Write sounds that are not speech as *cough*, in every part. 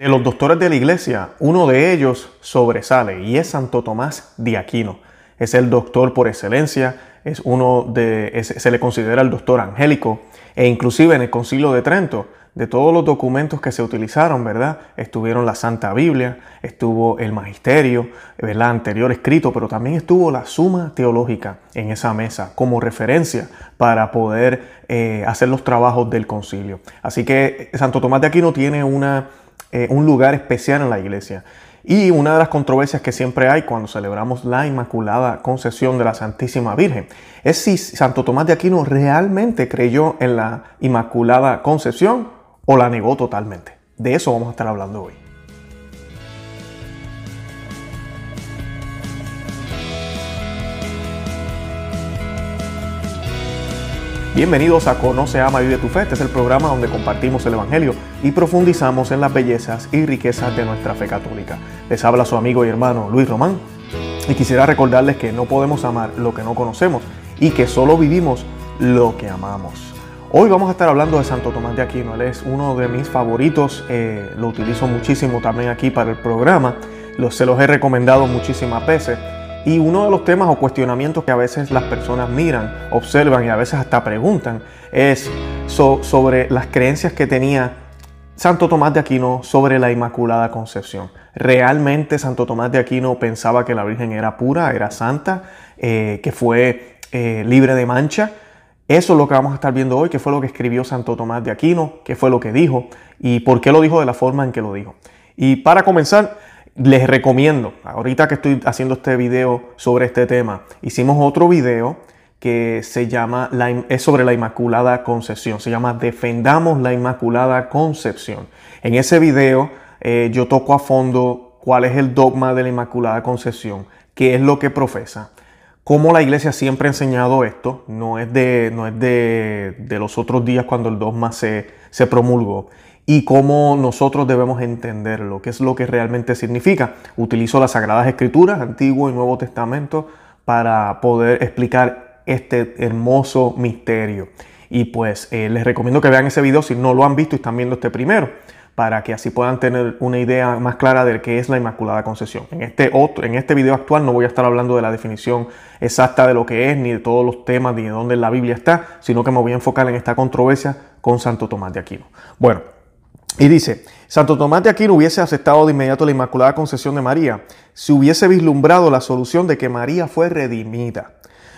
De los doctores de la iglesia, uno de ellos sobresale y es Santo Tomás de Aquino. Es el doctor por excelencia, es uno de, se le considera el doctor angélico e inclusive en el concilio de Trento, de todos los documentos que se utilizaron, ¿verdad? Estuvieron la Santa Biblia, estuvo el Magisterio, ¿verdad? Anterior escrito, pero también estuvo la Suma Teológica en esa mesa como referencia para poder eh, hacer los trabajos del concilio. Así que Santo Tomás de Aquino tiene una eh, un lugar especial en la iglesia. Y una de las controversias que siempre hay cuando celebramos la Inmaculada Concepción de la Santísima Virgen es si Santo Tomás de Aquino realmente creyó en la Inmaculada Concepción o la negó totalmente. De eso vamos a estar hablando hoy. Bienvenidos a Conoce, Ama y Vive tu Fe. Este es el programa donde compartimos el Evangelio y profundizamos en las bellezas y riquezas de nuestra fe católica. Les habla su amigo y hermano Luis Román y quisiera recordarles que no podemos amar lo que no conocemos y que solo vivimos lo que amamos. Hoy vamos a estar hablando de Santo Tomás de Aquino. Él es uno de mis favoritos. Eh, lo utilizo muchísimo también aquí para el programa. se los he recomendado muchísimas veces. Y uno de los temas o cuestionamientos que a veces las personas miran, observan y a veces hasta preguntan es sobre las creencias que tenía Santo Tomás de Aquino sobre la Inmaculada Concepción. ¿Realmente Santo Tomás de Aquino pensaba que la Virgen era pura, era santa, eh, que fue eh, libre de mancha? Eso es lo que vamos a estar viendo hoy, qué fue lo que escribió Santo Tomás de Aquino, qué fue lo que dijo y por qué lo dijo de la forma en que lo dijo. Y para comenzar, les recomiendo, ahorita que estoy haciendo este video sobre este tema, hicimos otro video que se llama, es sobre la Inmaculada Concepción, se llama Defendamos la Inmaculada Concepción. En ese video eh, yo toco a fondo cuál es el dogma de la Inmaculada Concepción, qué es lo que profesa, cómo la iglesia siempre ha enseñado esto, no es de, no es de, de los otros días cuando el dogma se, se promulgó y cómo nosotros debemos entenderlo, qué es lo que realmente significa. Utilizo las Sagradas Escrituras, Antiguo y Nuevo Testamento, para poder explicar este hermoso misterio. Y pues eh, les recomiendo que vean ese video si no lo han visto y están viendo este primero, para que así puedan tener una idea más clara de qué es la Inmaculada Concepción. En este, otro, en este video actual no voy a estar hablando de la definición exacta de lo que es, ni de todos los temas, ni de dónde la Biblia está, sino que me voy a enfocar en esta controversia con Santo Tomás de Aquino. Bueno, y dice, Santo Tomás de Aquino hubiese aceptado de inmediato la Inmaculada Concepción de María si hubiese vislumbrado la solución de que María fue redimida.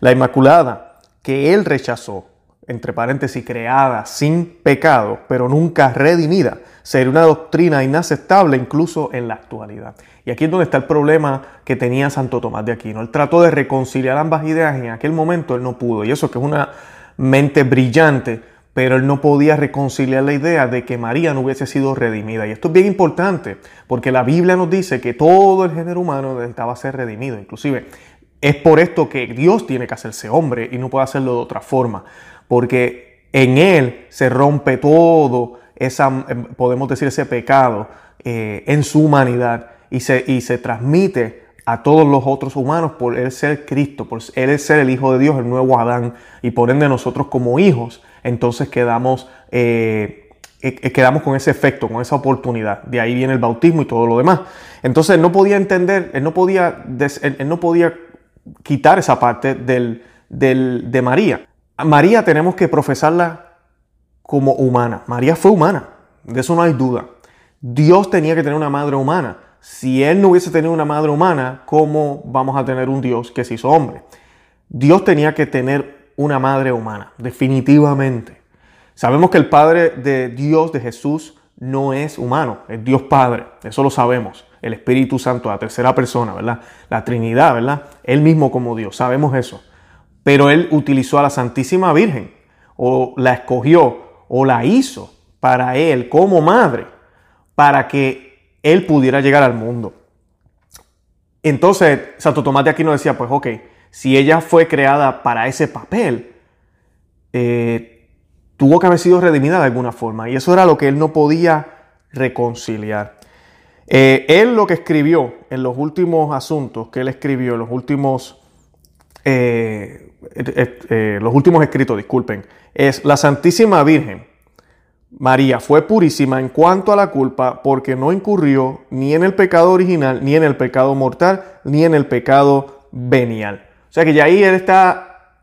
La Inmaculada, que él rechazó, entre paréntesis, creada sin pecado, pero nunca redimida, sería una doctrina inaceptable incluso en la actualidad. Y aquí es donde está el problema que tenía Santo Tomás de Aquino. Él trató de reconciliar ambas ideas y en aquel momento él no pudo. Y eso que es una mente brillante, pero él no podía reconciliar la idea de que María no hubiese sido redimida. Y esto es bien importante, porque la Biblia nos dice que todo el género humano necesitaba ser redimido. Inclusive, es por esto que Dios tiene que hacerse hombre y no puede hacerlo de otra forma, porque en Él se rompe todo, esa, em, podemos decir, ese pecado eh, en su humanidad y se, y se transmite a todos los otros humanos por Él ser Cristo, por Él ser el Hijo de Dios, el nuevo Adán, y por ende nosotros como hijos entonces quedamos, eh, eh, quedamos con ese efecto, con esa oportunidad. De ahí viene el bautismo y todo lo demás. Entonces él no podía entender, él no podía, él no podía quitar esa parte del, de María. María tenemos que profesarla como humana. María fue humana, de eso no hay duda. Dios tenía que tener una madre humana. Si Él no hubiese tenido una madre humana, ¿cómo vamos a tener un Dios que se hizo hombre? Dios tenía que tener una madre humana, definitivamente. Sabemos que el Padre de Dios, de Jesús, no es humano, es Dios Padre, eso lo sabemos. El Espíritu Santo, la tercera persona, ¿verdad? La Trinidad, ¿verdad? Él mismo como Dios, sabemos eso. Pero Él utilizó a la Santísima Virgen, o la escogió, o la hizo para Él como madre, para que Él pudiera llegar al mundo. Entonces, Santo Tomás de Aquino decía, pues ok, si ella fue creada para ese papel, eh, tuvo que haber sido redimida de alguna forma. Y eso era lo que él no podía reconciliar. Eh, él lo que escribió en los últimos asuntos que él escribió, en los últimos, eh, los últimos escritos, disculpen, es la Santísima Virgen María fue purísima en cuanto a la culpa porque no incurrió ni en el pecado original, ni en el pecado mortal, ni en el pecado venial. Sea que ya ahí él está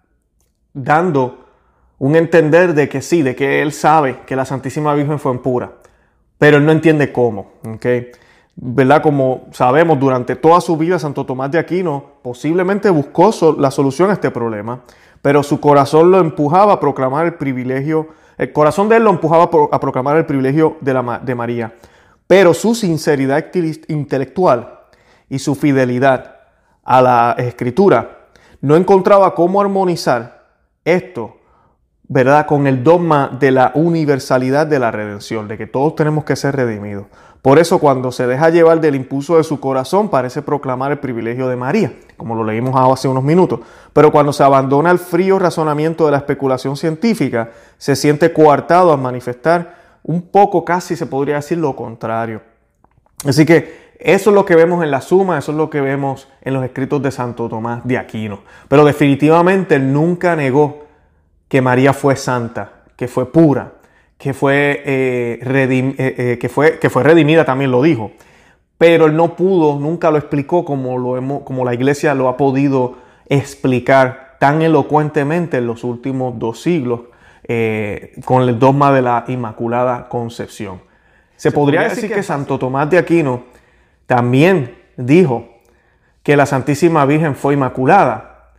dando un entender de que sí, de que él sabe que la Santísima Virgen fue pura, pero él no entiende cómo. ¿okay? ¿Verdad? Como sabemos, durante toda su vida Santo Tomás de Aquino posiblemente buscó la solución a este problema, pero su corazón lo empujaba a proclamar el privilegio el corazón de él lo empujaba a proclamar el privilegio de, la, de María, pero su sinceridad intelectual y su fidelidad a la escritura no encontraba cómo armonizar esto, ¿verdad?, con el dogma de la universalidad de la redención, de que todos tenemos que ser redimidos. Por eso cuando se deja llevar del impulso de su corazón parece proclamar el privilegio de María, como lo leímos hace unos minutos. Pero cuando se abandona el frío razonamiento de la especulación científica, se siente coartado a manifestar un poco, casi se podría decir lo contrario. Así que eso es lo que vemos en la suma, eso es lo que vemos en los escritos de Santo Tomás de Aquino. Pero definitivamente él nunca negó que María fue santa, que fue pura, que fue, eh, eh, eh, que, fue, que fue redimida, también lo dijo. Pero él no pudo, nunca lo explicó como, lo hemos, como la iglesia lo ha podido explicar tan elocuentemente en los últimos dos siglos con el dogma de la Inmaculada Concepción. Se, podría, decir que Santo Tomás de Aquino también dijo que la Santísima Virgen fue inmaculada,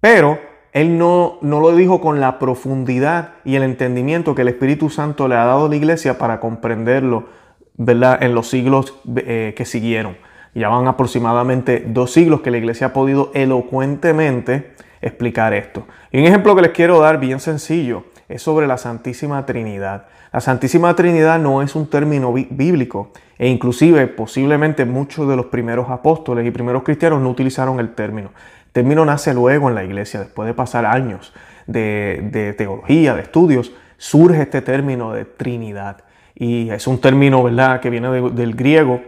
pero él no, no lo dijo con la profundidad y el entendimiento que el Espíritu Santo le ha dado a la iglesia para comprenderlo ¿verdad? en los siglos eh, que siguieron. Ya van aproximadamente dos siglos que la iglesia ha podido elocuentemente explicar esto. Y un ejemplo que les quiero dar bien sencillo es sobre la Santísima Trinidad. La Santísima Trinidad no es un término bíblico e inclusive posiblemente muchos de los primeros apóstoles y primeros cristianos no utilizaron el término término nace luego en la iglesia, después de pasar años de, teología, de estudios, surge este término de Trinidad. Y es un término, ¿verdad?, que viene del griego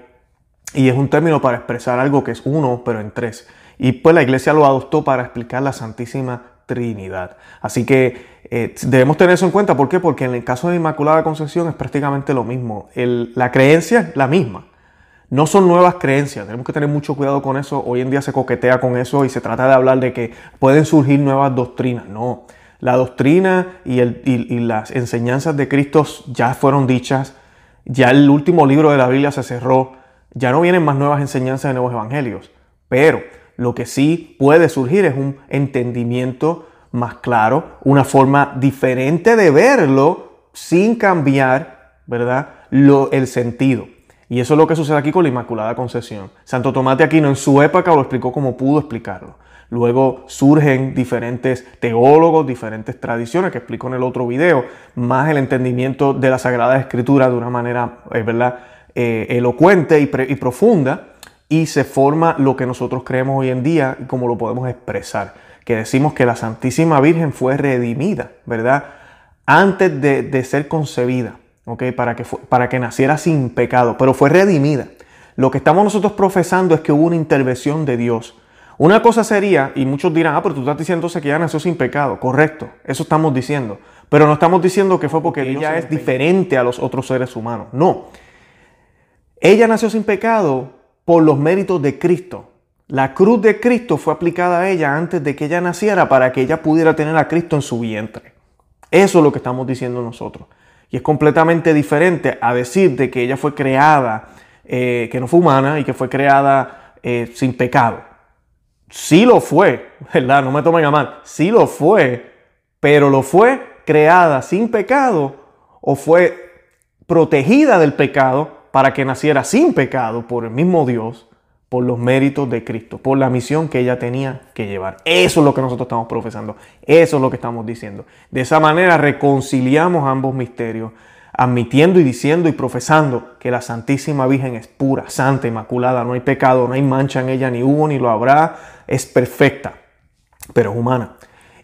y es un término para expresar algo que es uno, pero en tres. Y pues la iglesia lo adoptó para explicar la Santísima Trinidad. Así que eh, debemos tener eso en cuenta. ¿Por qué? Porque en el caso de Inmaculada Concepción es prácticamente lo mismo. la creencia es la misma. No son nuevas creencias, tenemos que tener mucho cuidado con eso. Hoy en día se coquetea con eso y se trata de hablar de que pueden surgir nuevas doctrinas. No, la doctrina y, las enseñanzas de Cristo ya fueron dichas, ya el último libro de la Biblia se cerró, ya no vienen más nuevas enseñanzas de nuevos evangelios. Pero lo que sí puede surgir es un entendimiento más claro, una forma diferente de verlo sin cambiar, ¿verdad? Lo, el sentido. Y eso es lo que sucede aquí con la Inmaculada Concepción. Santo Tomás de Aquino en su época lo explicó como pudo explicarlo. Luego surgen diferentes teólogos, diferentes tradiciones que explico en el otro video, más el entendimiento de la Sagrada Escritura de una manera, eh, ¿verdad? Eh, elocuente y, y profunda y se forma lo que nosotros creemos hoy en día y cómo lo podemos expresar. Que decimos que la Santísima Virgen fue redimida, ¿verdad? Antes de, de ser concebida para, que para que naciera sin pecado, pero fue redimida. Lo que estamos nosotros profesando es que hubo una intervención de Dios. Una cosa sería, y muchos dirán, ah, pero tú estás diciendo que ella nació sin pecado. Correcto, eso estamos diciendo. Pero no estamos diciendo que fue porque ella es diferente a los otros seres humanos. No. Ella nació sin pecado por los méritos de Cristo. La cruz de Cristo fue aplicada a ella antes de que ella naciera para que ella pudiera tener a Cristo en su vientre. Eso es lo que estamos diciendo nosotros. Y es completamente diferente a decir de que ella fue creada, eh, que no fue humana y que fue creada eh, sin pecado. Sí lo fue, *laughs* ¿verdad? No me tomen a mal. Sí lo fue, pero lo fue creada sin pecado o fue protegida del pecado para que naciera sin pecado por el mismo Dios por los méritos de Cristo, por la misión que ella tenía que llevar. Eso es lo que nosotros estamos profesando, eso es lo que estamos diciendo. De esa manera reconciliamos ambos misterios, admitiendo y diciendo y profesando que la Santísima Virgen es pura, santa, inmaculada, no hay pecado, no hay mancha en ella, ni hubo ni lo habrá, es perfecta, pero es humana.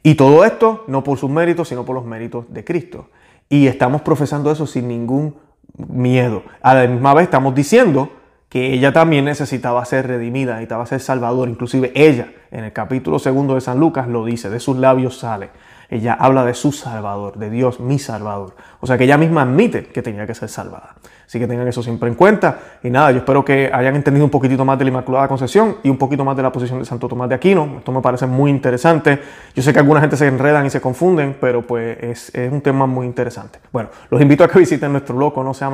Y todo esto no por sus méritos, sino por los méritos de Cristo. Y estamos profesando eso sin ningún miedo. A la misma vez estamos diciendo que ella también necesitaba ser redimida, necesitaba ser salvador. Inclusive ella, en el capítulo segundo de San Lucas, lo dice, de sus labios sale. ella habla de su Salvador, de Dios, mi Salvador. O sea que ella misma admite que tenía que ser salvada. Así que tengan eso siempre en cuenta. Y nada, yo espero que hayan entendido un poquitito más de la Inmaculada Concepción y un poquito más de la posición de Santo Tomás de Aquino. Esto me parece muy interesante. Yo sé que alguna gente se enredan y se confunden, pero pues es, un tema muy interesante. Bueno, los invito a que visiten nuestro blog no se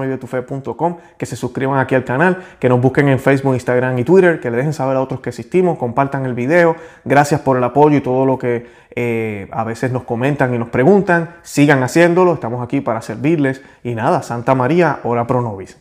que se suscriban aquí al canal, que nos busquen en Facebook, Instagram y Twitter, que le dejen saber a otros que existimos, compartan el video. Gracias por el apoyo y todo lo que eh, a veces nos comentan y nos preguntan. Sigan haciéndolo, estamos aquí para servirles. Y nada, Santa María, ora pro nobis.